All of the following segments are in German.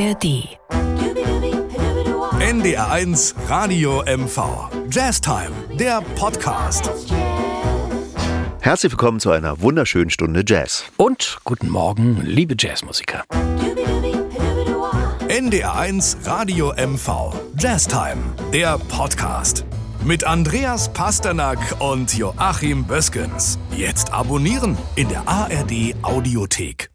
ARD. NDR1 Radio MV. Jazz Time, der Podcast. Herzlich willkommen zu einer wunderschönen Stunde Jazz. Und guten Morgen, liebe Jazzmusiker. NDR1 Radio MV. Jazz Time, der Podcast. Mit Andreas Pasternak und Joachim Böskens. Jetzt abonnieren in der ARD Audiothek.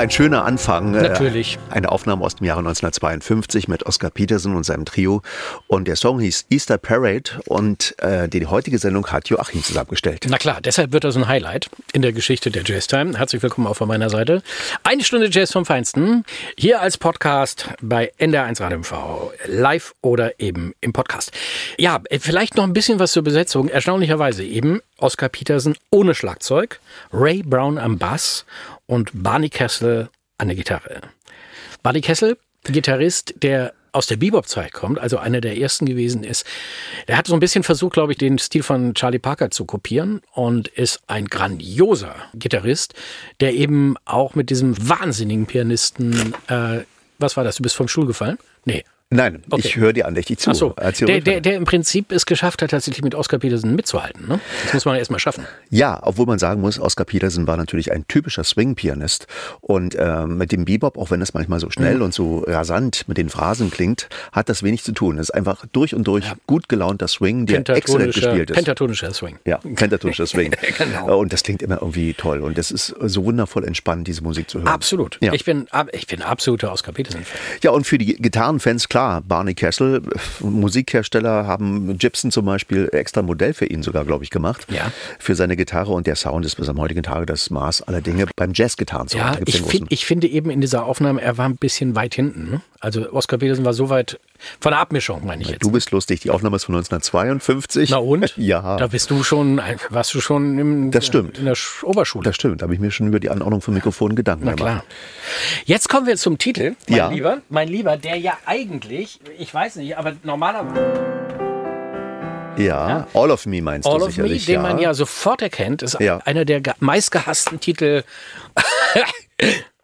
Ein schöner Anfang. Natürlich. Äh, eine Aufnahme aus dem Jahre 1952 mit Oscar Peterson und seinem Trio. Und der Song hieß Easter Parade und äh, die heutige Sendung hat Joachim zusammengestellt. Na klar, deshalb wird das ein Highlight in der Geschichte der Jazz Time. Herzlich willkommen auch von meiner Seite. Eine Stunde Jazz vom Feinsten. Hier als Podcast bei NDR1 Radio MV. Live oder eben im Podcast. Ja, vielleicht noch ein bisschen was zur Besetzung. Erstaunlicherweise eben Oscar Peterson ohne Schlagzeug, Ray Brown am Bass und Barney Kessel an der Gitarre. Barney Kessel, Gitarrist, der aus der Bebop-Zeit kommt, also einer der ersten gewesen ist. Der hat so ein bisschen versucht, glaube ich, den Stil von Charlie Parker zu kopieren und ist ein grandioser Gitarrist, der eben auch mit diesem wahnsinnigen Pianisten, äh, was war das, du bist vom Stuhl gefallen? Nee, Nein, okay. ich höre dir andächtig zu. Ach so. Der, der, der im Prinzip es geschafft hat, tatsächlich mit Oscar Peterson mitzuhalten. Ne? Das muss man erstmal schaffen. Ja, obwohl man sagen muss, Oscar Peterson war natürlich ein typischer Swing-Pianist. Und äh, mit dem Bebop, auch wenn es manchmal so schnell mhm. und so rasant mit den Phrasen klingt, hat das wenig zu tun. Es ist einfach durch und durch ja. gut gelaunter Swing, der exzellent gespielt ist. Pentatonischer Swing. Ja, pentatonischer Swing. genau. Und das klingt immer irgendwie toll. Und es ist so wundervoll entspannt, diese Musik zu hören. Absolut. Ja. Ich, bin, ich bin absoluter Oscar Peterson-Fan. Ja, und für die Gitarrenfans, klar, klar, Barney Kessel, Musikhersteller haben Gibson zum Beispiel extra ein Modell für ihn sogar, glaube ich, gemacht. Ja. Für seine Gitarre und der Sound ist bis am heutigen Tage das Maß aller Dinge beim Jazzgitarren. Ja, ich, find, ich finde eben in dieser Aufnahme, er war ein bisschen weit hinten. Ne? Also Oscar Peterson war so weit von der Abmischung, meine ich jetzt. Du bist lustig, die Aufnahme ist von 1952. Na und? Ja. Da bist du schon, warst du schon im, Das stimmt. in der Sch- Oberschule. Das stimmt, da habe ich mir schon über die Anordnung von Mikrofonen Gedanken Na gemacht. klar. Jetzt kommen wir zum Titel, mein Ja. Lieber. Mein Lieber, der ja eigentlich, ich weiß nicht, aber normalerweise Ja, All of Me meinst All du of Me, sicherlich. den man ja sofort erkennt, ist Ja. einer der ge- meistgehassten Titel.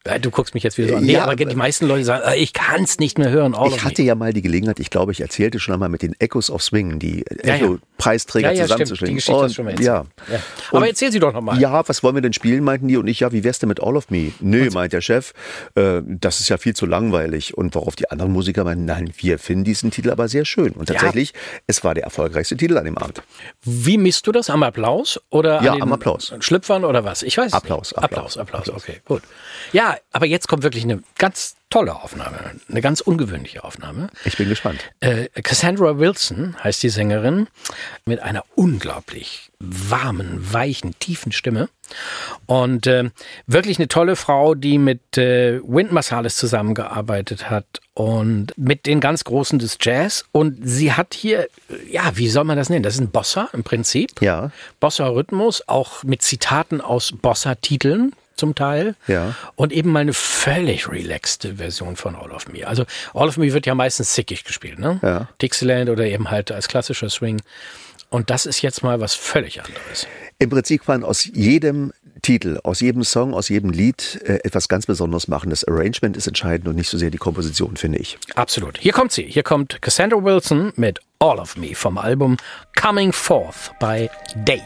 Ja, Du guckst mich jetzt wieder so an. Nee, Ja, aber die meisten Leute sagen, äh, ich kann es nicht mehr hören. Ich hatte ja mal die Gelegenheit, ich glaube, ich erzählte schon einmal mit den Echoes of Swing, die Ja, ja. Echo-Preisträger Ja, ja, stimmt. Die zusammenzuschlingen. Geschichte hast Und- du schon mal erzählt. ja. Ja. Aber Und- erzähl sie doch nochmal. Ja, was wollen wir denn spielen, meinten die und ich, ja, wie wär's denn mit All of Me? Nö, meint der Chef, äh, das ist ja viel zu langweilig. Und worauf die anderen Musiker meinten, nein, wir finden diesen Titel aber sehr schön. Und tatsächlich, es war der erfolgreichste Titel an dem Abend. Wie misst du das? Am Applaus? Oder Ja, am Applaus. Schlüpfern oder was? Ich weiß es Applaus, nicht. Applaus, Applaus, Applaus, okay, gut. Ja, aber jetzt kommt wirklich eine ganz tolle Aufnahme. Eine ganz ungewöhnliche Aufnahme. Ich bin gespannt. Äh, Cassandra Wilson heißt die Sängerin mit einer unglaublich warmen, weichen, tiefen Stimme. Und äh, wirklich eine tolle Frau, die mit äh, Wynton Marsalis zusammengearbeitet hat und mit den ganz Großen des Jazz. Und sie hat hier, ja, wie soll man das nennen? Das ist ein Bossa im Prinzip. Ja. Bossa-Rhythmus, auch mit Zitaten aus Bossa-Titeln zum Teil. Ja. Und eben mal eine völlig relaxte Version von All of Me. Also All of Me wird ja meistens zickig gespielt, ne? Ja. Dixieland oder eben halt als klassischer Swing. Und das ist jetzt mal was völlig anderes. Im Prinzip kann man aus jedem Titel, aus jedem Song, aus jedem Lied äh, etwas ganz Besonderes machen. Das Arrangement ist entscheidend und nicht so sehr die Komposition, finde ich. Absolut. Hier kommt sie. Hier kommt Cassandra Wilson mit All of Me vom Album Coming Forth by Day.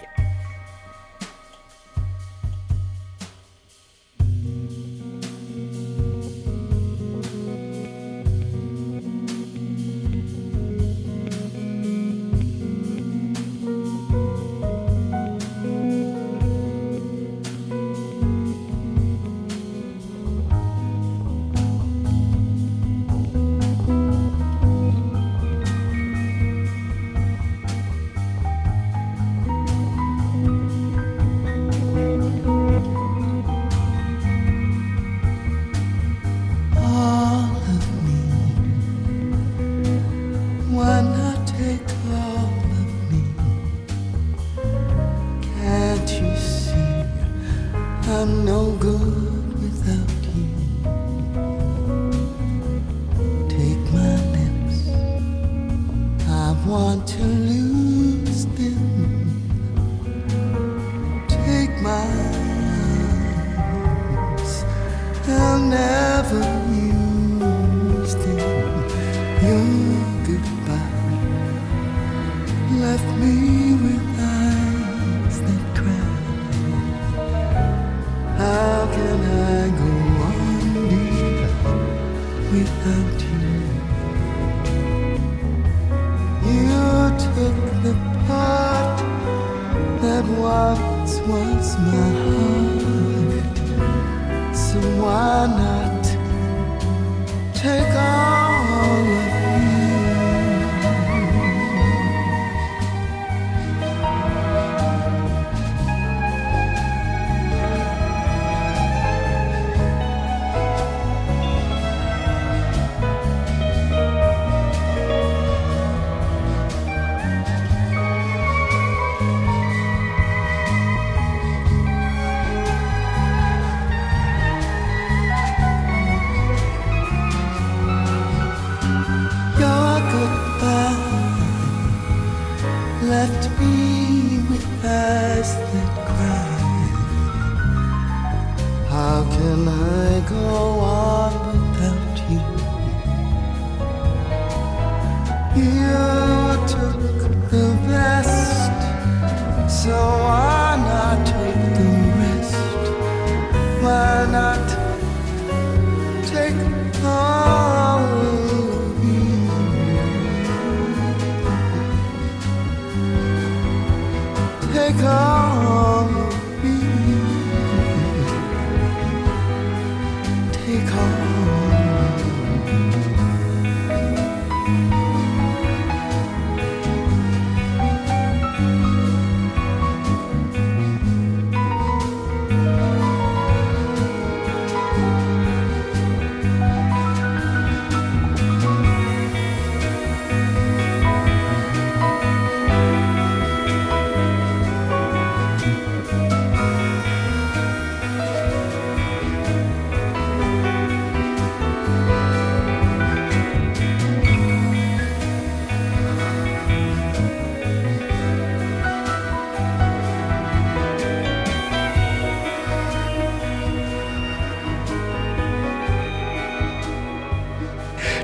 Want to lose them. Take my arms. I'll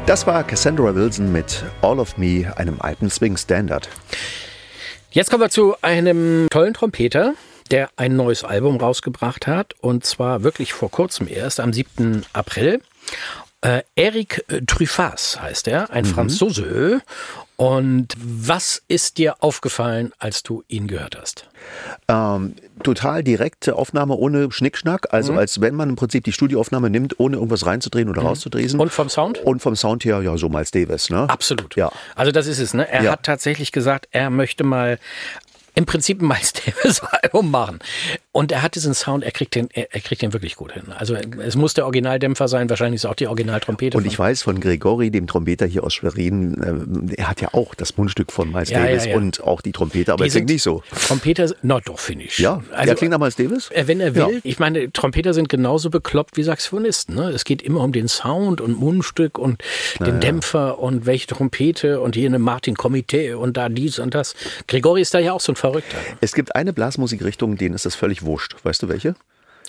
Das war Cassandra Wilson mit All of Me, einem alten Swing Standard. Jetzt kommen wir zu einem tollen Trompeter, der ein neues Album rausgebracht hat. Und zwar wirklich vor kurzem erst, am 7. April. Äh, Eric Truffaz heißt er, ein Franzose. Und was ist dir aufgefallen, als du ihn gehört hast? Ähm, total direkte Aufnahme ohne Schnickschnack, also als wenn man im Prinzip die Studioaufnahme nimmt, ohne irgendwas reinzudrehen oder rauszudrehen. Und vom Sound? Und vom Sound her, ja, so Miles Davis, ne? Absolut. Ja. Also das ist es. Ne? Er Ja. hat tatsächlich gesagt, er möchte mal im Prinzip ein Miles Davis Album machen. Und er hat diesen Sound, er kriegt den, er, er kriegt den wirklich gut hin. Also es muss der Originaldämpfer sein, wahrscheinlich ist auch die Originaltrompete. Und ich weiß von Gregori, dem Trompeter hier aus Schwerin, äh, er hat ja auch das Mundstück von Miles Ja, ja, Davis ja. und auch die Trompete, aber Die er klingt nicht so. Trompeter, na doch, finde ich. Ja, also, der klingt nach Miles Davis? äh, wenn er will, Ja. ich meine, Trompeter sind genauso bekloppt wie Saxophonisten. Ne? Es geht immer um den Sound und Mundstück und den Dämpfer und welche Trompete und hier eine Martin Komitee und da dies und das. Gregori ist da ja auch so ein Verrückter. Es gibt eine Blasmusikrichtung, denen ist das völlig wurscht. Weißt du welche?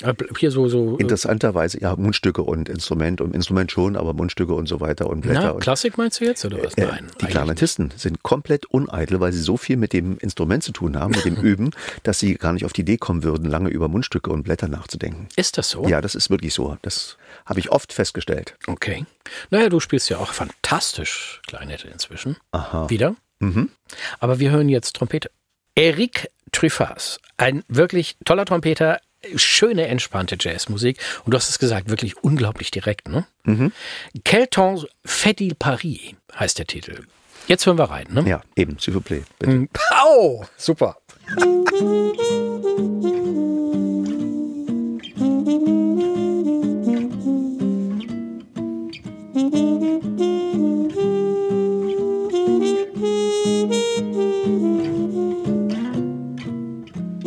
Äh, Hier so, so Interessanterweise, ja, Mundstücke und Instrument und Instrument schon, aber Mundstücke und so weiter und Blätter. Na, und, Klassik meinst du jetzt oder was? äh, Nein. die Klarinettisten sind komplett uneitel, weil sie so viel mit dem Instrument zu tun haben, mit dem Üben, dass sie gar nicht auf die Idee kommen würden, lange über Mundstücke und Blätter nachzudenken. Ist das so? Ja, das ist wirklich so. Das habe ich oft festgestellt. Okay. Naja, du spielst ja auch fantastisch Klarinette inzwischen. Aha. Wieder. Mhm. Aber wir hören jetzt Trompete. Eric Truffaz, ein wirklich toller Trompeter, schöne, entspannte Jazzmusik. Und du hast es gesagt, wirklich unglaublich direkt, ne? Mhm. Quel temps fait-il Paris, heißt der Titel. Jetzt hören wir rein, ne? Ja, eben, s'il vous plaît. Bitte. Au! Super.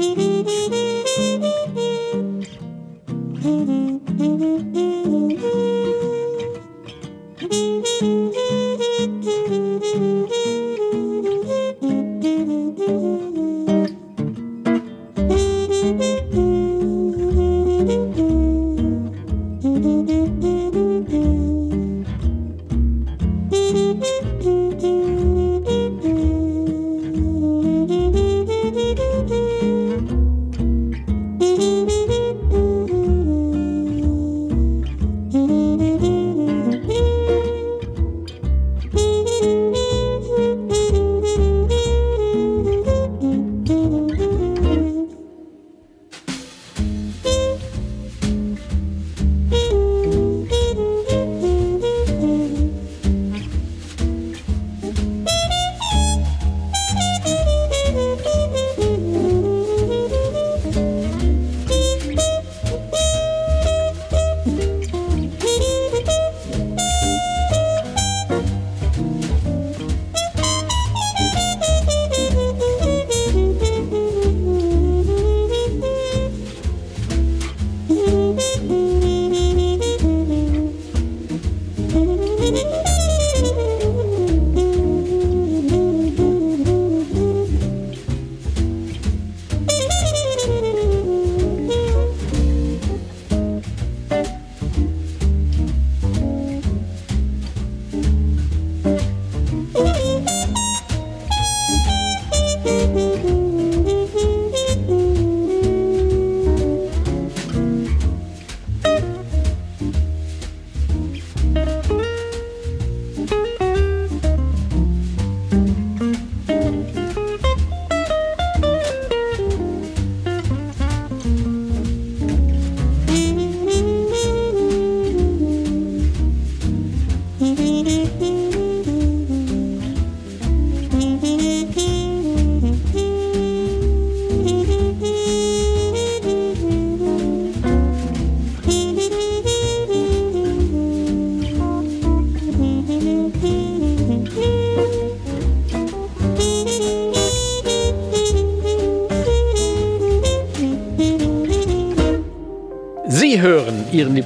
Sie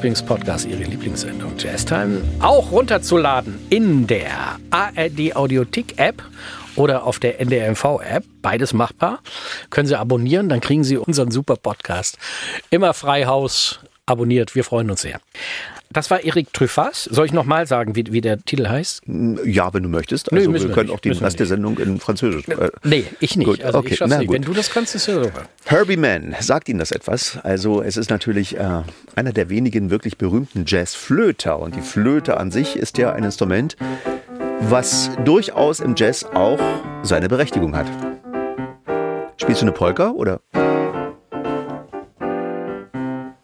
Lieblingspodcast, Ihre Lieblingssendung Jazztime auch runterzuladen in der ARD Audiothek App oder auf der NDRMV App. Beides machbar. Können Sie abonnieren, dann kriegen Sie unseren super Podcast. Immer Freihaus abonniert. Wir freuen uns sehr. Das war Eric Truffaz. Soll ich nochmal sagen, wie, wie der Titel heißt? Ja, wenn du möchtest. Also müssen wir wir können nicht. auch den Müssen wir Rest der Sendung in Französisch. Äh, Nee, ich nicht. Gut, also okay, ich na nicht. gut. Wenn du das kannst, ist ja super. Herbie Mann, sagt Ihnen das etwas? Also es ist natürlich äh, einer der wenigen wirklich berühmten Jazzflöter und die Flöte an sich ist ja ein Instrument, was durchaus im Jazz auch seine Berechtigung hat. Spielst du eine Polka oder?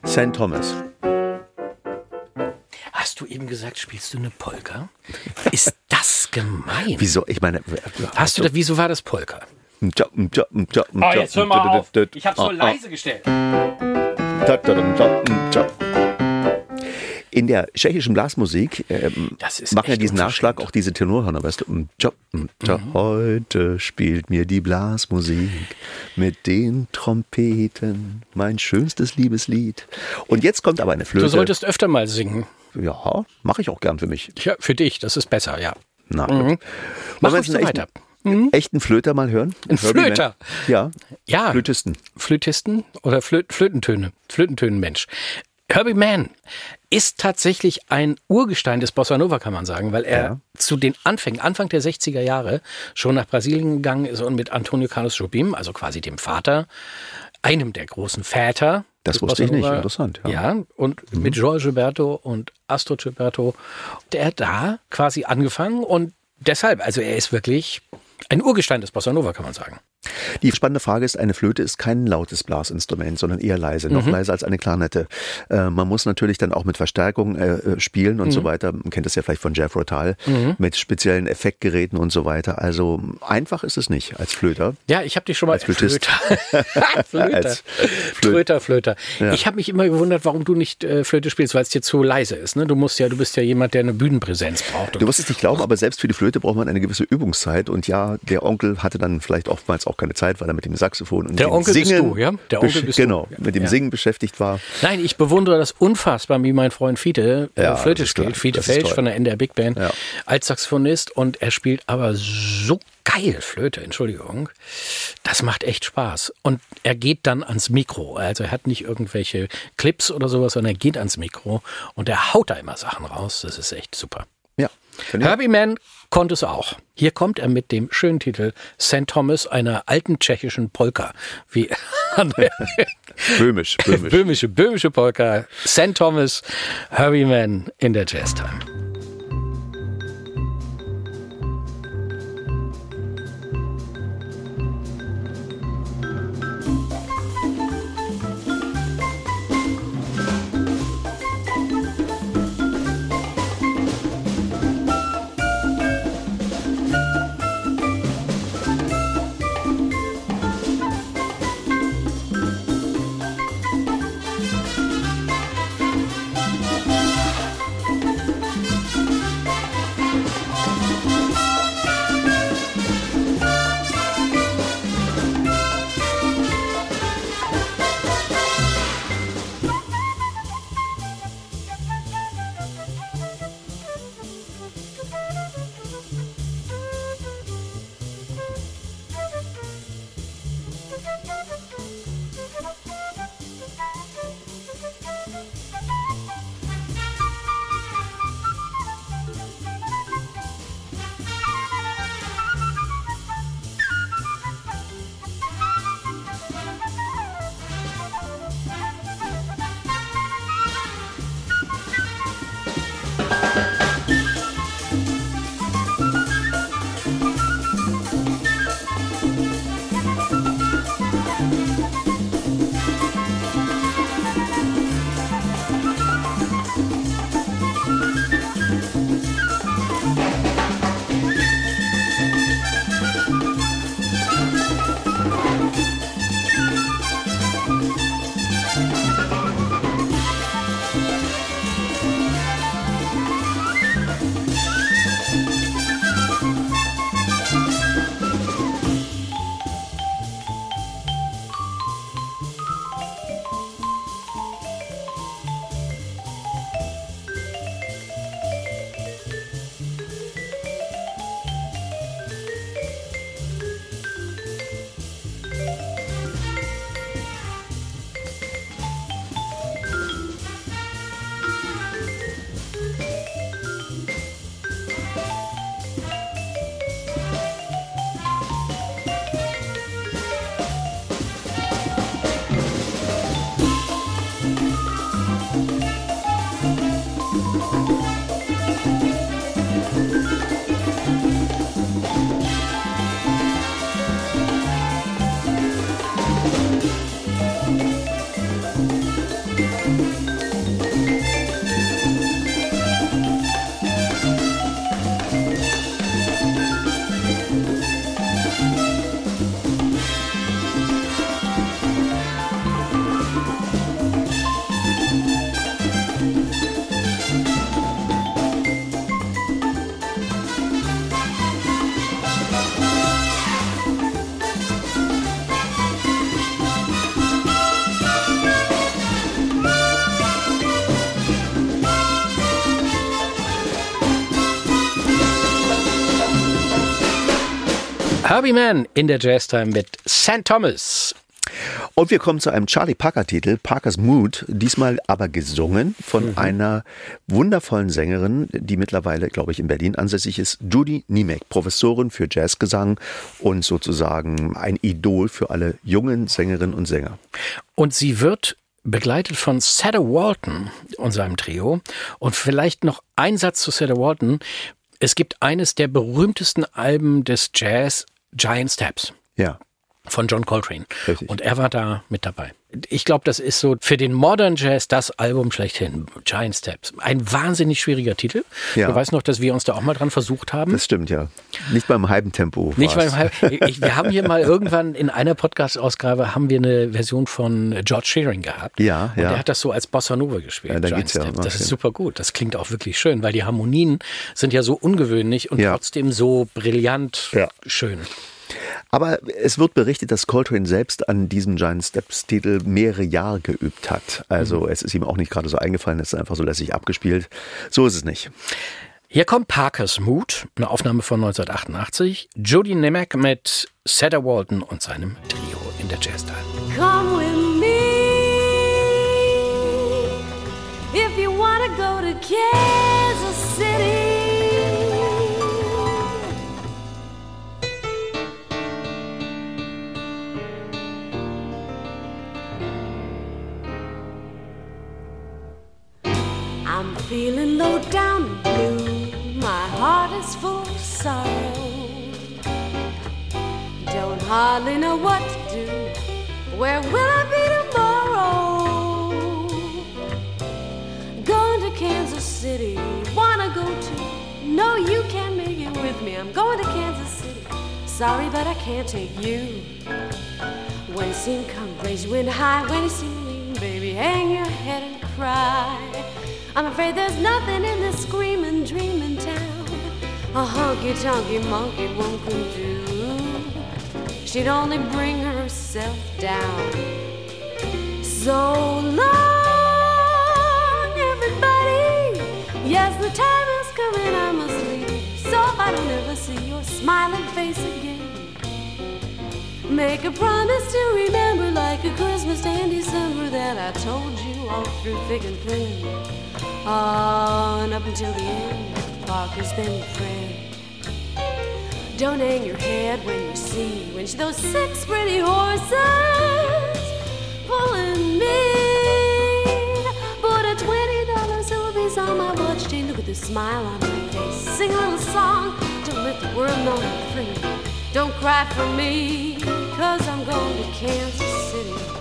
St. Thomas. Eben gesagt, spielst du eine Polka? Ist das gemein? Wieso? Ich meine, Hast du das, wieso war das Polka? Ah, Ich hab's so leise gestellt. In der tschechischen Blasmusik ähm, machen ja diesen Nachschlag auch diese Tenorhörner, weißt du? Tja, Heute spielt mir die Blasmusik mit den Trompeten mein schönstes Liebeslied. Und jetzt kommt aber eine Flöte. Du solltest öfter mal singen. Ja, mache ich auch gern für mich. Ja, für dich, das ist besser, ja. Na, Mhm. Mach jetzt so einen weiter. echten, echten Flöter mal hören? Ein? Flöter? Ja. Ja. Flötisten. Flötisten oder Flö Flötentöne, Flötentönenmensch. Herbie Mann ist tatsächlich ein Urgestein des Bossa Nova, kann man sagen, weil er Ja. zu den Anfängen, Anfang der 60er Jahre, schon nach Brasilien gegangen ist und mit Antonio Carlos Jobim, also quasi dem Vater, einem der großen Väter. Das wusste ich nicht. Interessant, ja. Ja, und mit Jorge Gilberto und Astro Gilberto, der hat da quasi angefangen und deshalb, also er ist wirklich ein Urgestein des Bossa Nova, kann man sagen. Die spannende Frage ist, eine Flöte ist kein lautes Blasinstrument, sondern eher leise, noch leiser als eine Klarnette. Äh, man muss natürlich dann auch mit Verstärkung äh, äh, spielen und so weiter. Man kennt das ja vielleicht von Jeff Rotal, mit speziellen Effektgeräten und so weiter. Also einfach ist es nicht als Flöter. Ja, ich habe dich schon mal Als Flötist. Flöter. Flöter. Als Flöt- Flöter, Flöter. Ich habe mich immer gewundert, warum du nicht äh, Flöte spielst, weil es dir zu leise ist. Ne? Du musst ja, du bist ja jemand, der eine Bühnenpräsenz braucht. Du wirst es nicht glauben, aber selbst für die Flöte braucht man eine gewisse Übungszeit. Und ja, der Onkel hatte dann vielleicht oftmals auch keine Zeit, weil er mit dem Saxophon und Der dem Onkel bist Singen du, ja? Der Onkel bist du. genau, Ja. mit dem Ja. Singen beschäftigt war. Nein, ich bewundere das unfassbar, wie mein Freund Fiete äh, Ja, Flöte spielt. Fiete Felsch von der NDR Big Band Ja. als Saxophonist und er spielt aber so geil Flöte, Entschuldigung. Das macht echt Spaß. Und er geht dann ans Mikro. Also er hat nicht irgendwelche Clips oder sowas, sondern er geht ans Mikro und er haut da immer Sachen raus. Das ist echt super. Ja. Herbie Mann konnte es auch. Hier kommt er mit dem schönen Titel St. Thomas, einer alten tschechischen Polka. Wie Böhmisch, böhmisch. böhmische, böhmische Polka. St. Thomas, Herbie Mann in der Jazztime. Herbie Mann in der Jazztime mit St. Thomas. Und wir kommen zu einem Charlie Parker-Titel, Parker's Mood, diesmal aber gesungen von Mhm. einer wundervollen Sängerin, die mittlerweile, glaube ich, in Berlin ansässig ist, Judy Niemek, Professorin für Jazzgesang und sozusagen ein Idol für alle jungen Sängerinnen und Sänger. Und sie wird begleitet von Cedar Walton und seinem Trio. Und vielleicht noch ein Satz zu Cedar Walton. Es gibt eines der berühmtesten Alben des Jazz, Giant Steps. Ja. von John Coltrane. Richtig. Und er war da mit dabei. Ich glaube, das ist so für den Modern Jazz das Album schlechthin. Giant Steps. Ein wahnsinnig schwieriger Titel. Ja. Du weißt noch, dass wir uns da auch mal dran versucht haben. Das stimmt, ja. Nicht beim halben Tempo. Nicht beim Halb- ich, Wir haben hier mal irgendwann in einer Podcast-Ausgabe haben wir eine Version von George Shearing gehabt. Ja, Und ja. der hat das so als Bossa Nova gespielt. Ja, Giant ja Steps. um Das ist ja. super gut. Das klingt auch wirklich schön, weil die Harmonien sind ja so ungewöhnlich und Ja. trotzdem so brillant Ja. schön. Aber es wird berichtet, dass Coltrane selbst an diesem Giant Steps Titel mehrere Jahre geübt hat. Also es ist ihm auch nicht gerade so eingefallen, es ist einfach so lässig abgespielt. So ist es nicht. Hier kommt Parkers Mood, eine Aufnahme von 1988. Judy Nemec mit Cedar Walton und seinem Trio in der Jazztime. Come with me if you wanna go to Kansas I'm feeling low down and blue. My heart is full of sorrow. Don't hardly know what to do. Where will I be tomorrow? Going to Kansas City. Wanna go to? No, you can't make it with me. I'm going to Kansas City. Sorry, but I can't take you. When you see him come, raise wind high. When you see me leaving, baby, hang your head and cry. I'm afraid there's nothing in this screaming, dreaming town. A honky tonky monkey won't come do. She'd only bring herself down. So long, everybody. Yes, the time is coming, I must leave. So I don't ever see your smiling face again. Make a promise to remember, like a Christmas day in December, that I told you all through thick and thin. On up until the end, Parker's been your friend. Don't hang your head when you see when those six pretty horses pulling me. Put a twenty dollar silver piece on my watch chain. Look at the smile on my face. Sing a little song to let the world know I'm free. Don't cry for me, cause I'm going to Kansas City.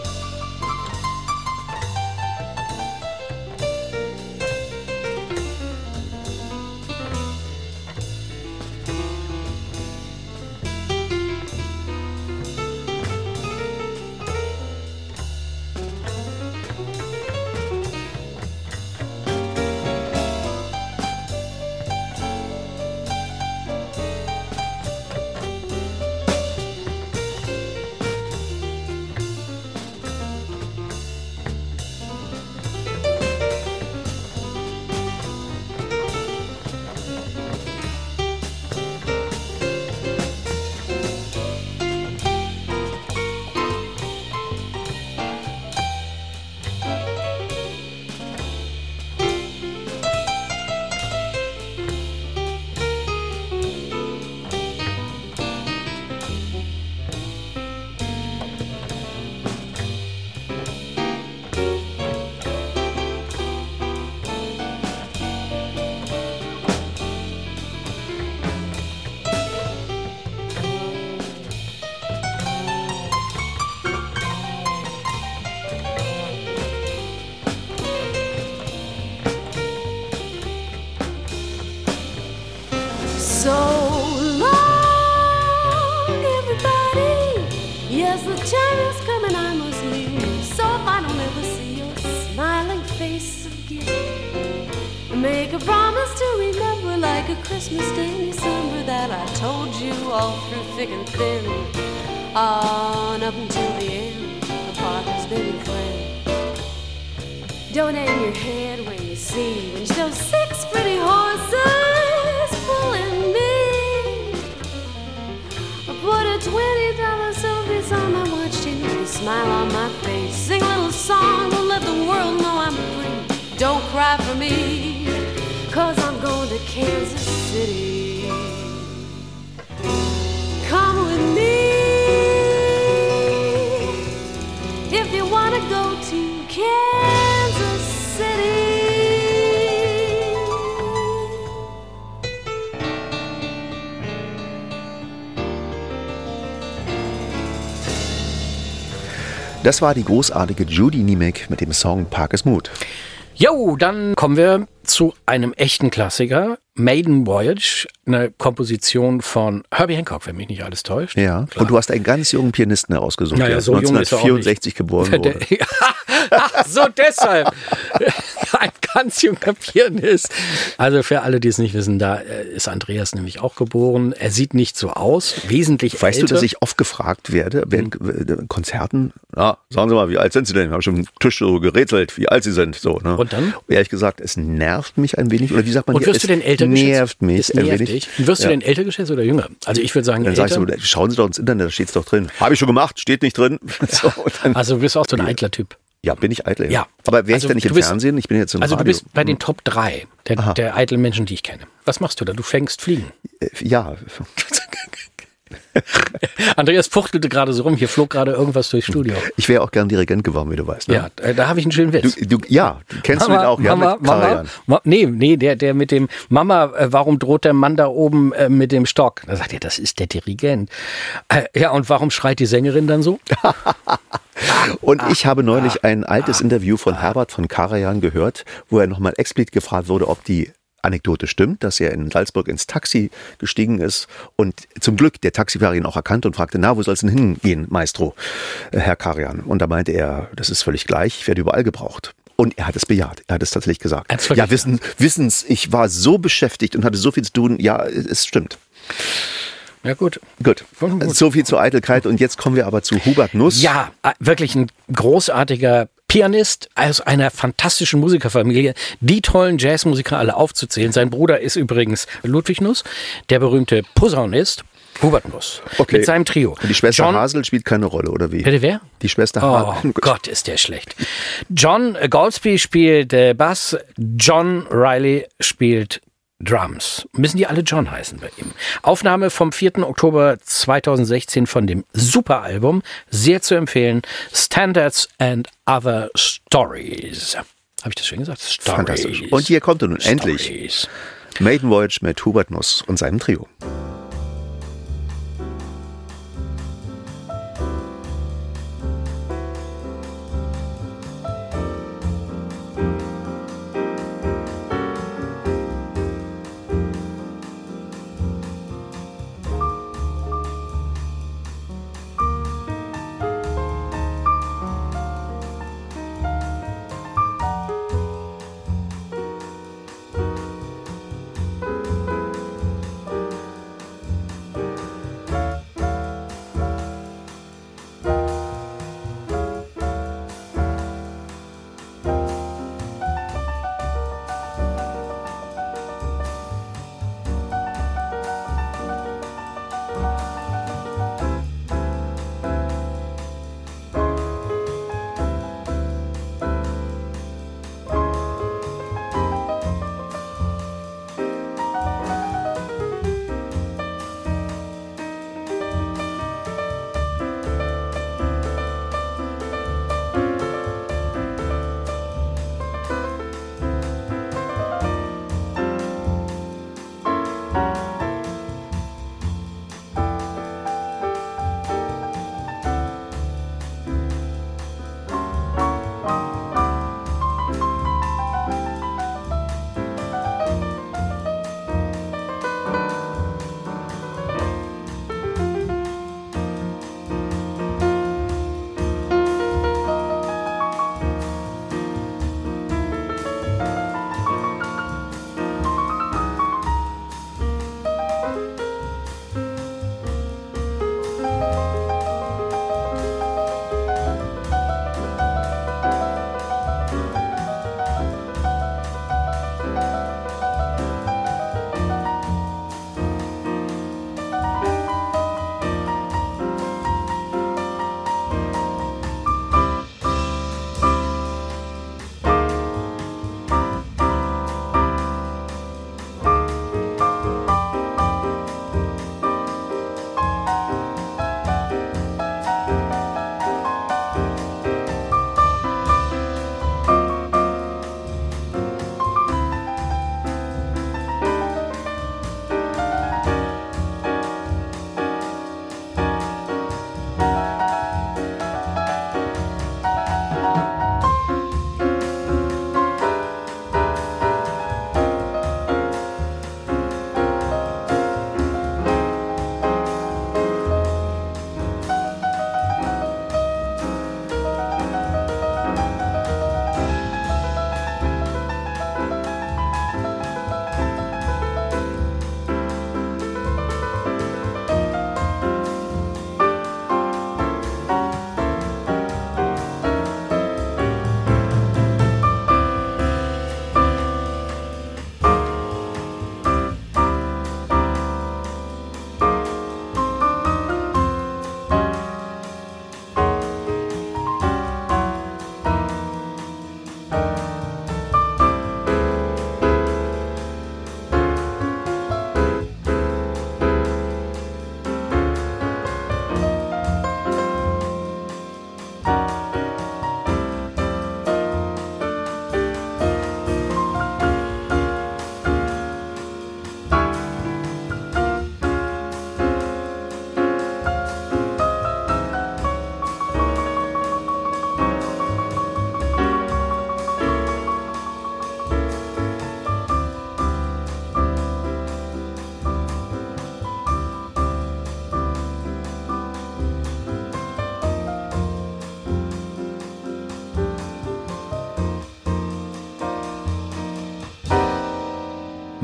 Das war die großartige Judy Niemek mit dem Song Park is Mood. Jo, dann kommen wir zu einem echten Klassiker. Maiden Voyage, eine Komposition von Herbie Hancock, wenn mich nicht alles täuscht. Ja. Klar. Und du hast einen ganz jungen Pianisten herausgesucht, Naja, der so jung ist er auch 1964 geboren wurde. Ach, so deshalb. Ganz junger Pianist. Also für alle, die es nicht wissen, da äh, ist Andreas nämlich auch geboren. Er sieht nicht so aus, wesentlich Weißt älter. du, dass ich oft gefragt werde, während äh, Konzerten, ja, sagen Sie mal, wie alt sind Sie denn? Ich habe schon am Tisch so gerätselt, wie alt Sie sind. So, ne? Und dann? Ehrlich gesagt, es nervt mich ein wenig. Oder wie sagt man Und hier? wirst du es denn älter geschätzt? nervt mich Es ein nervt wenig. Und wirst du Ja. denn älter geschätzt oder jünger? Also ich würde sagen Dann älter. sagst du, schauen Sie doch ins Internet, da steht es doch drin. Habe ich schon gemacht, steht nicht drin. So, also du bist auch so ein eitler Typ. Ja, bin ich eitel. Ja. Aber wäre Also ich da nicht du im bist- Fernsehen? Ich bin jetzt im Also du Radio. bist bei den Top 3 der, der eitlen Menschen, die ich kenne. Was machst du da? Du fängst Fliegen. Äh, Ja, Andreas fuchtelte gerade so rum, hier flog gerade irgendwas durchs Studio. ich wäre auch gern Dirigent geworden, wie du weißt. Ne? Ja, äh, da habe ich einen schönen Witz. Du, du, ja, kennst du den auch? Ja, Mama, mit Mama. Ma, nee, nee, der, der mit dem Mama, äh, warum droht der Mann da oben äh, mit dem Stock? Da sagt er, das ist der Dirigent. Ja, und warum schreit die Sängerin dann so? Und ich habe Ah. neulich ein altes Interview von Herbert von Karajan gehört, wo er nochmal explizit gefragt wurde, ob die Anekdote stimmt, dass er in Salzburg ins Taxi gestiegen ist und zum Glück der Taxifahrer ihn auch erkannte und fragte, na, wo soll es denn hingehen, Maestro, äh, Herr Karajan? Und da meinte er, das ist völlig gleich, ich werde überall gebraucht. Und er hat es bejaht, er hat es tatsächlich gesagt. Ja, wissen, wissens, ich war so beschäftigt und hatte so viel zu tun, ja, es stimmt. Ja, gut. Gut, Gut. so viel zur Eitelkeit und jetzt kommen wir aber zu Hubert Nuss. Ja, äh, wirklich ein großartiger Pianist aus einer fantastischen Musikerfamilie, die tollen Jazzmusiker alle aufzuzählen. Sein Bruder ist übrigens Ludwig Nuss, der berühmte Posaunist Hubert Nuss. Okay. Mit seinem Trio. Und die Schwester John, Hasel spielt keine Rolle, oder wie? Bitte wer? Die Schwester Oh Hasel. Gott, ist der schlecht. John Goldsby spielt äh, Bass, John Riley spielt Drums. Müssen die alle John heißen bei ihm. Aufnahme vom 4. Oktober 2016 von dem Superalbum. Sehr zu empfehlen. Standards and Other Stories. Habe ich das schön gesagt? Stories. Fantastisch. Und hier kommt er nun endlich. Stories. Maiden Voyage mit Hubert Nuss und seinem Trio.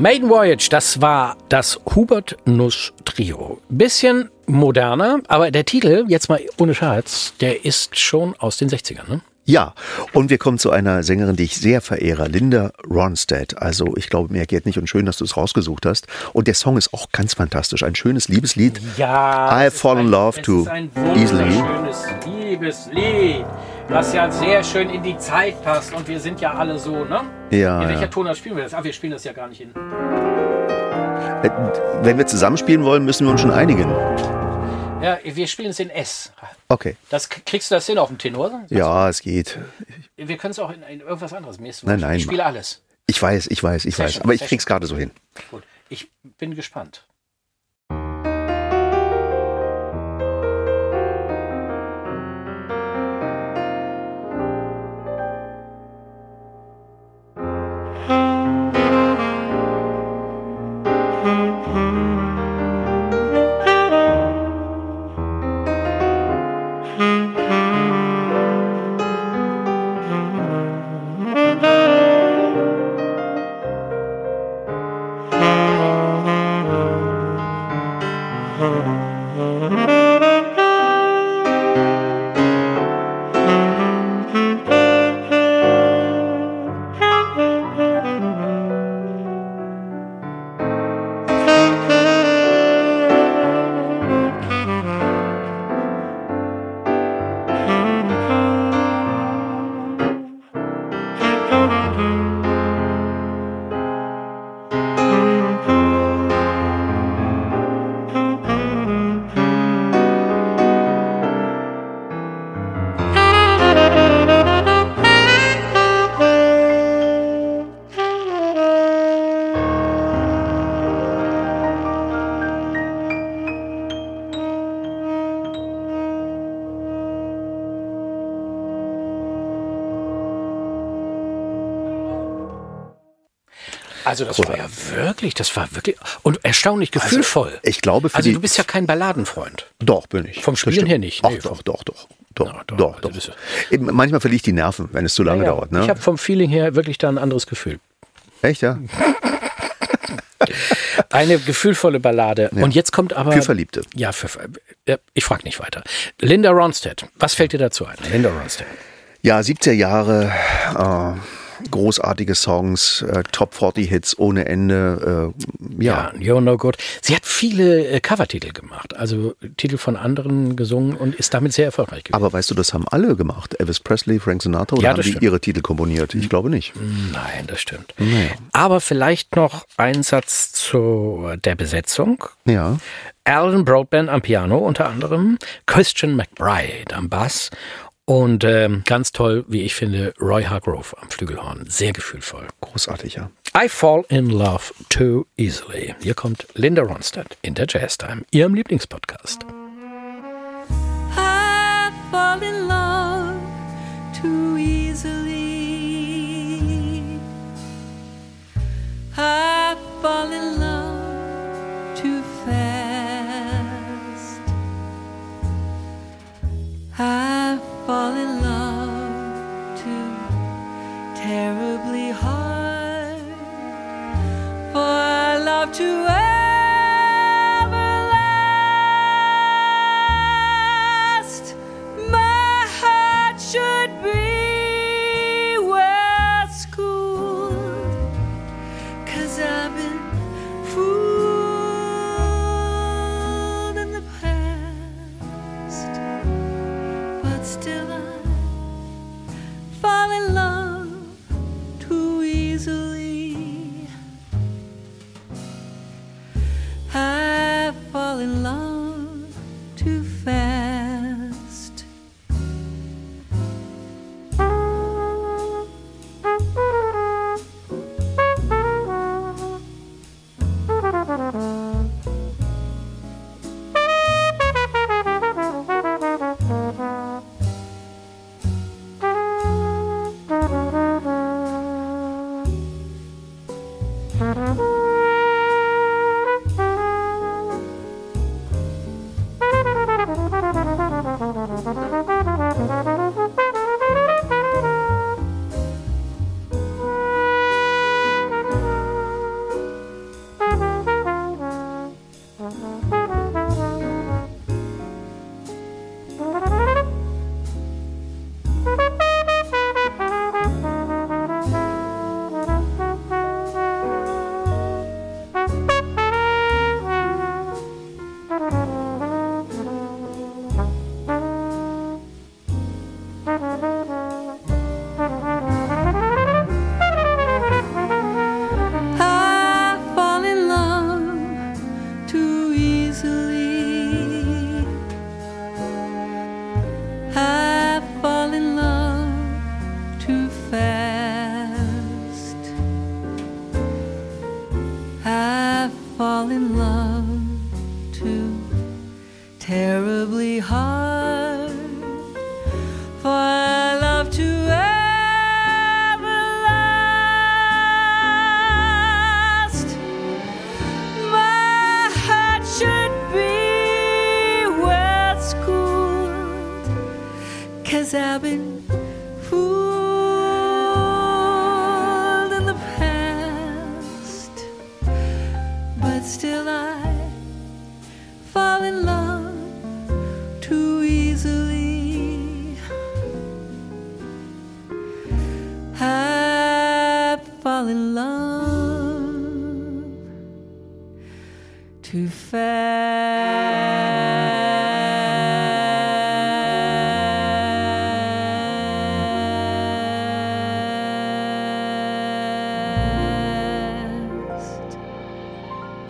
Maiden Voyage, das war das Hubert Nuss Trio. Bisschen moderner, aber der Titel, jetzt mal ohne Scherz, der ist schon aus den 60ern, ne? Ja, und wir kommen zu einer Sängerin, die ich sehr verehre, Linda Ronstadt. Also ich glaube, mehr geht nicht und schön, dass du es rausgesucht hast. Und der Song ist auch ganz fantastisch. Ein schönes Liebeslied. Ja. I fall in love es too ist ein easily. wunderschönes Liebeslied, was ja sehr schön in die Zeit passt. Und wir sind ja alle so, ne? Ja, In welcher ja. Tonart spielen wir das? Ah, wir spielen das ja gar nicht in. Äh, Wenn wir zusammenspielen wollen, müssen wir uns schon einigen. Ja, wir spielen es in S. Okay. Das kriegst du das hin auf dem Tenor? Ja, es geht. Wir können es auch in, in irgendwas anderes. Mir Nein, nein, Ich spiele alles. Ich weiß, ich weiß, ich Sehr weiß. schön, Aber ich krieg's gerade so hin. Gut. Ich bin gespannt. Also das war ja wirklich, das war wirklich und erstaunlich gefühlvoll. Ich glaube, also du bist ja kein Balladenfreund. Doch, bin ich. Vom Spielen her nicht. Ach, Nee, doch, doch, doch. Doch, Na, doch, doch, also doch. Eben, Manchmal verliere ich die Nerven, wenn es zu lange Ja, dauert. Ne? Ich habe vom Feeling her wirklich da ein anderes Gefühl. Echt, ja? Eine gefühlvolle Ballade. Und jetzt kommt aber. Für Verliebte. Ja, für, ich frage nicht weiter. Linda Ronstadt, was fällt dir dazu ein? Linda Ronstadt. Ja, 70er Jahre, äh, großartige Songs, äh, Top 40 Hits ohne Ende. Äh, ja, Ja, You're No Good. Sie hat viele äh, Covertitel gemacht, also Titel von anderen gesungen und ist damit sehr erfolgreich gewesen. aber weißt du, das haben alle gemacht. Elvis Presley, Frank Sinatra, oder Ja, haben die stimmt. Hm. ihre Titel komponiert? Ich glaube nicht. Nein, das stimmt. Aber vielleicht noch ein Satz zu der Besetzung. Ja. Alan Broadbent am Piano unter anderem, Christian McBride am Bass und ähm, ganz toll, wie ich finde, Roy Hargrove am Flügelhorn. Sehr gefühlvoll. Großartig, ja. I Fall in Love Too Easily. Hier kommt Linda Ronstadt in der Jazz Time, ihrem Lieblingspodcast. I fall in love too easily. I fall in love too fast. I fall in love too terribly hard for our love to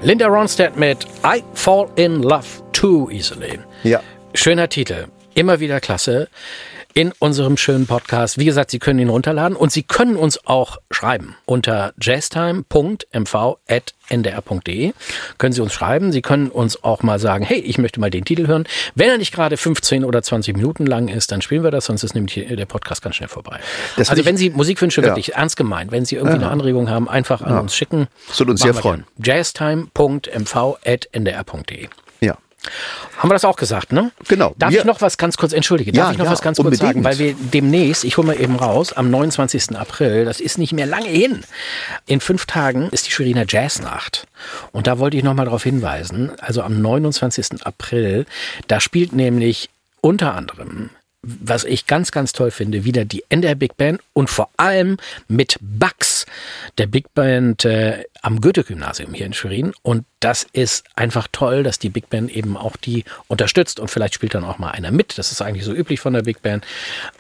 Linda Ronstadt mit I Fall in Love Too Easily. Ja. Schöner Titel. Immer wieder klasse. In unserem schönen Podcast. Wie gesagt, Sie können ihn runterladen und Sie können uns auch schreiben unter jazztime.mv.ndr.de. Können Sie uns schreiben. Sie können uns auch mal sagen, hey, ich möchte mal den Titel hören. Wenn er nicht gerade 15 oder 20 Minuten lang ist, dann spielen wir das, sonst ist nämlich der Podcast ganz schnell vorbei. Das also wenn Sie Musikwünsche Ja. wirklich ernst gemeint, wenn Sie irgendwie eine Anregung haben, einfach an uns schicken. Das würde uns sehr freuen. jazztime.mv.ndr.de. Haben wir das auch gesagt, ne? Genau. Darf ich noch was ganz kurz, entschuldige, darf Ja, ich noch ja, was ganz kurz sagen? Weil wir demnächst, ich hole mal eben raus, am 29. April, das ist nicht mehr lange hin. In fünf Tagen ist die Schweriner Jazznacht. Und da wollte ich noch mal darauf hinweisen, also am 29. April, da spielt nämlich unter anderem was ich ganz, ganz toll finde, wieder die NDR Big Band und vor allem mit Bugs, der Big Band äh, am Goethe-Gymnasium hier in Schwerin. Und das ist einfach toll, dass die Big Band eben auch die unterstützt und vielleicht spielt dann auch mal einer mit. Das ist eigentlich so üblich von der Big Band.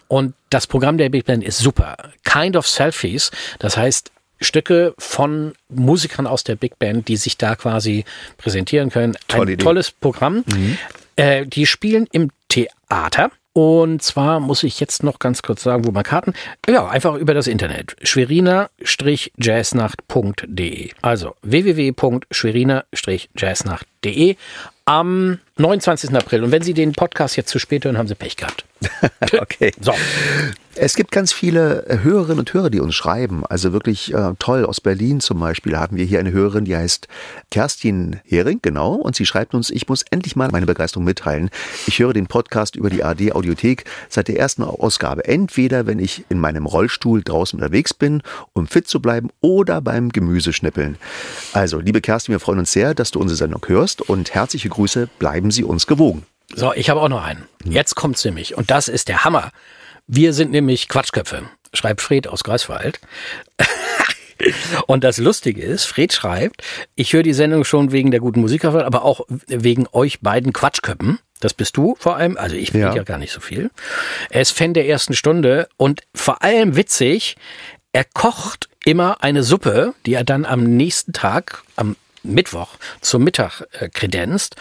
Und das Programm der Big Band ist super. Kind of Selfies, das heißt, Stücke von Musikern aus der Big Band, die sich da quasi präsentieren können. Tolle Ein Idee. tolles Programm. Äh, die spielen im Theater. Und zwar muss ich jetzt noch ganz kurz sagen, wo man Karten. Ja, einfach über das Internet. Schweriner-jazznacht.de. Also www.schweriner-jazznacht.de am 29. April. Und wenn Sie den Podcast jetzt zu spät hören, haben Sie Pech gehabt. Okay. So. Es gibt ganz viele äh, Hörerinnen und Hörer, die uns schreiben. Also wirklich äh, toll. Aus Berlin zum Beispiel haben wir hier eine Hörerin, die heißt Kerstin Hering, genau. Und sie schreibt uns, ich muss endlich mal meine Begeisterung mitteilen. Ich höre den Podcast über die AD Audiothek seit der ersten Ausgabe. Entweder, wenn ich in meinem Rollstuhl draußen unterwegs bin, um fit zu bleiben, oder beim Gemüseschnippeln. Also, liebe Kerstin, wir freuen uns sehr, dass du unsere Sendung hörst und herzliche Grüße, bleiben Sie uns gewogen. So, ich habe auch noch einen. Jetzt kommt's nämlich. Und das ist der Hammer. Wir sind nämlich Quatschköpfe, schreibt Fred aus Greifswald. Und das Lustige ist, Fred schreibt, ich höre die Sendung schon wegen der guten Musik, aber auch wegen euch beiden Quatschköppen. Das bist du vor allem, also ich bin ja. Ja. gar nicht so viel. Er ist Fan der ersten Stunde und vor allem witzig, er kocht immer eine Suppe, die er dann am nächsten Tag, am Mittwoch zum Mittag äh, kredenzt.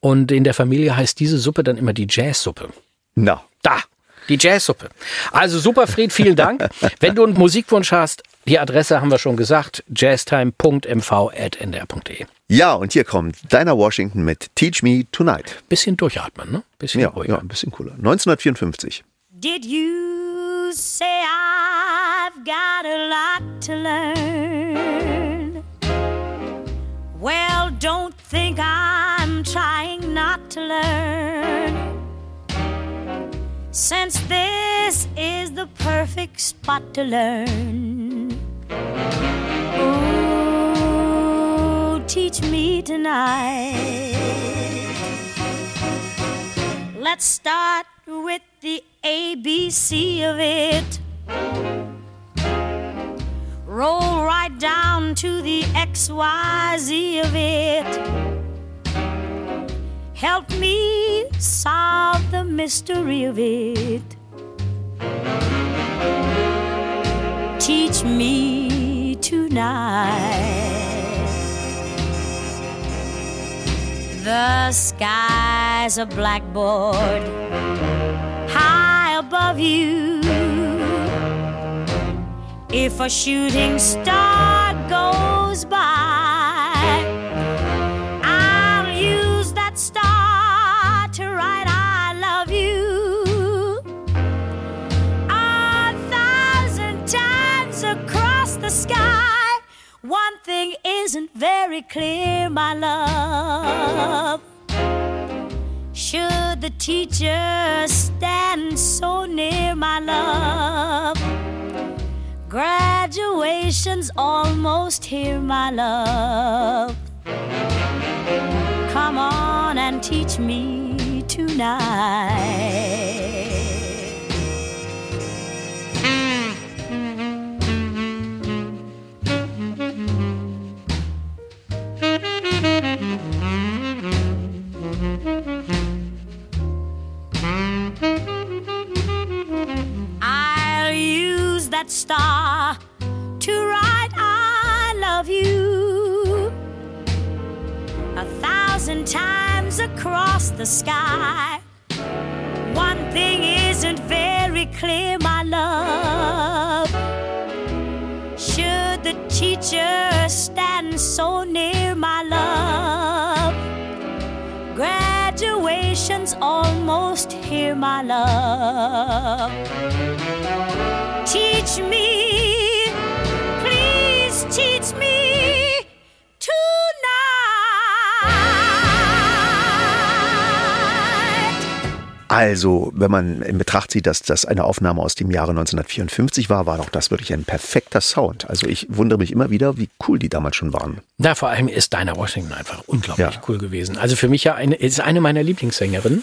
Und in der Familie heißt diese Suppe dann immer die Jazzsuppe. Na, Da, die Jazzsuppe. Also super, Fred, vielen Dank. Wenn du einen Musikwunsch hast, die Adresse haben wir schon gesagt, jazztime.mv.ndr.de. ja, und hier kommt Dinah Washington mit Teach Me Tonight. Bisschen durchatmen, ne? Bisschen Ja, ruhiger. ja, ein bisschen cooler. 1954. Did you say I've got a lot to learn? Well, don't think I'm trying not to learn. Since this is the perfect spot to learn. Oh, teach me tonight. Let's start with the ABC of it. Roll right down to the XYZ of it. Help me solve the mystery of it. Teach me tonight. The sky's a blackboard high above you. If a shooting star goes by, isn't very clear, my love. Should the teacher stand so near, my love? Graduation's almost here, my love. Come on and teach me tonight. That star to write I love you a thousand times across the sky. One thing isn't very clear, my love. Should the teacher stand so near, my love? Graduation's almost here, my love. Teach me, please teach me Also, wenn man in Betracht zieht, dass das eine Aufnahme aus dem Jahre 1954 war, war doch das wirklich ein perfekter Sound. Also ich wundere mich immer wieder, wie cool die damals schon waren. Na, vor allem ist Dinah Washington einfach unglaublich Ja. cool gewesen. Also für mich ja eine, ist eine meiner Lieblingssängerinnen.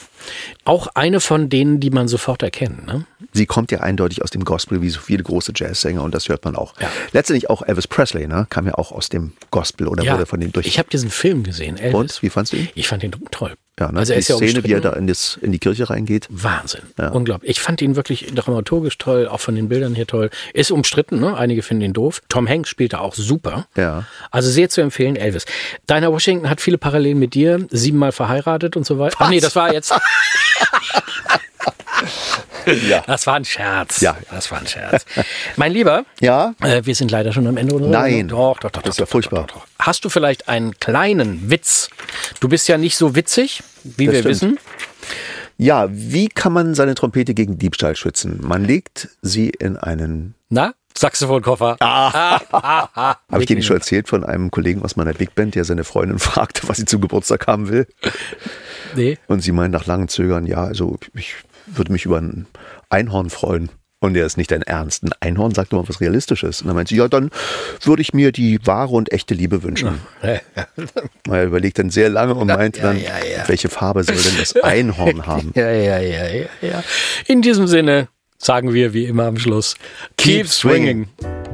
Auch eine von denen, die man sofort erkennt. Ne? Sie kommt ja eindeutig aus dem Gospel, wie so viele große Jazzsänger und das hört man auch. Ja. Letztendlich auch Elvis Presley, ne? kam ja auch aus dem Gospel oder wurde von dem durch. ich habe diesen Film gesehen, Elvis. und wie fandst du ihn? Ich fand ihn toll. Ja, ne? Also er die ja Szene, wie er da in, das, in die Kirche reingeht. Wahnsinn. Unglaublich. Ich fand ihn wirklich dramaturgisch toll, auch von den Bildern hier toll. Ist umstritten, ne? Einige finden ihn doof. Tom Hanks spielt da auch super. Ja. Also sehr zu empfehlen, Elvis. Dinah Washington hat viele Parallelen mit dir, siebenmal verheiratet und so weiter. Ach nee, das war jetzt. Ja. Das war ein Scherz. Ja. Das war ein Scherz. Mein Lieber. Ja? Äh, wir sind leider schon am Ende. Oder? Nein. Doch, doch, doch. Das ist doch, ja doch, furchtbar. Doch. Hast du vielleicht einen kleinen Witz? Du bist ja nicht so witzig, wie Das wir stimmt. wissen. Ja, wie kann man seine Trompete gegen Diebstahl schützen? Man legt sie in einen Na? Saxophonkoffer. Ah. Habe ich dir nicht schon erzählt von einem Kollegen aus meiner Big Band, der seine Freundin fragte, was sie zum Geburtstag haben will? Nee. Und sie meint nach langem Zögern, ja, also ich würde mich über ein Einhorn freuen. Und der ist nicht dein Ernst. Ein Einhorn sagt immer was Realistisches. Und dann meint sie, ja, dann würde ich mir die wahre und echte Liebe wünschen. Er überlegt dann sehr lange und meinte dann, ja, ja. welche Farbe soll denn das Einhorn haben? Ja, ja, ja, ja, ja. In diesem Sinne sagen wir wie immer am Schluss: Keep, Keep swinging. Yo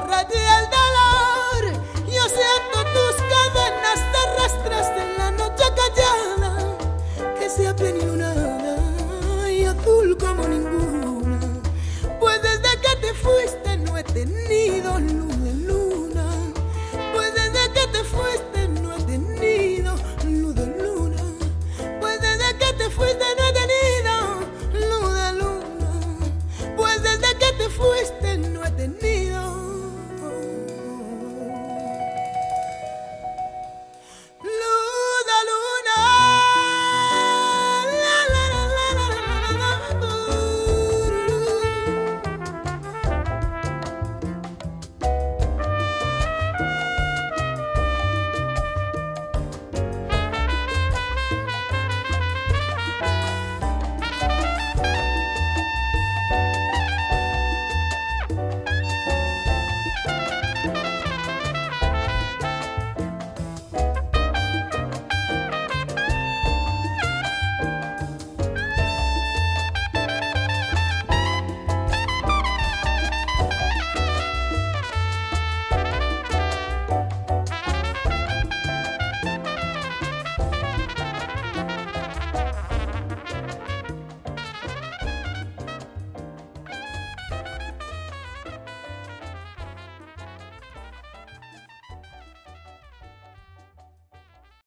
وردي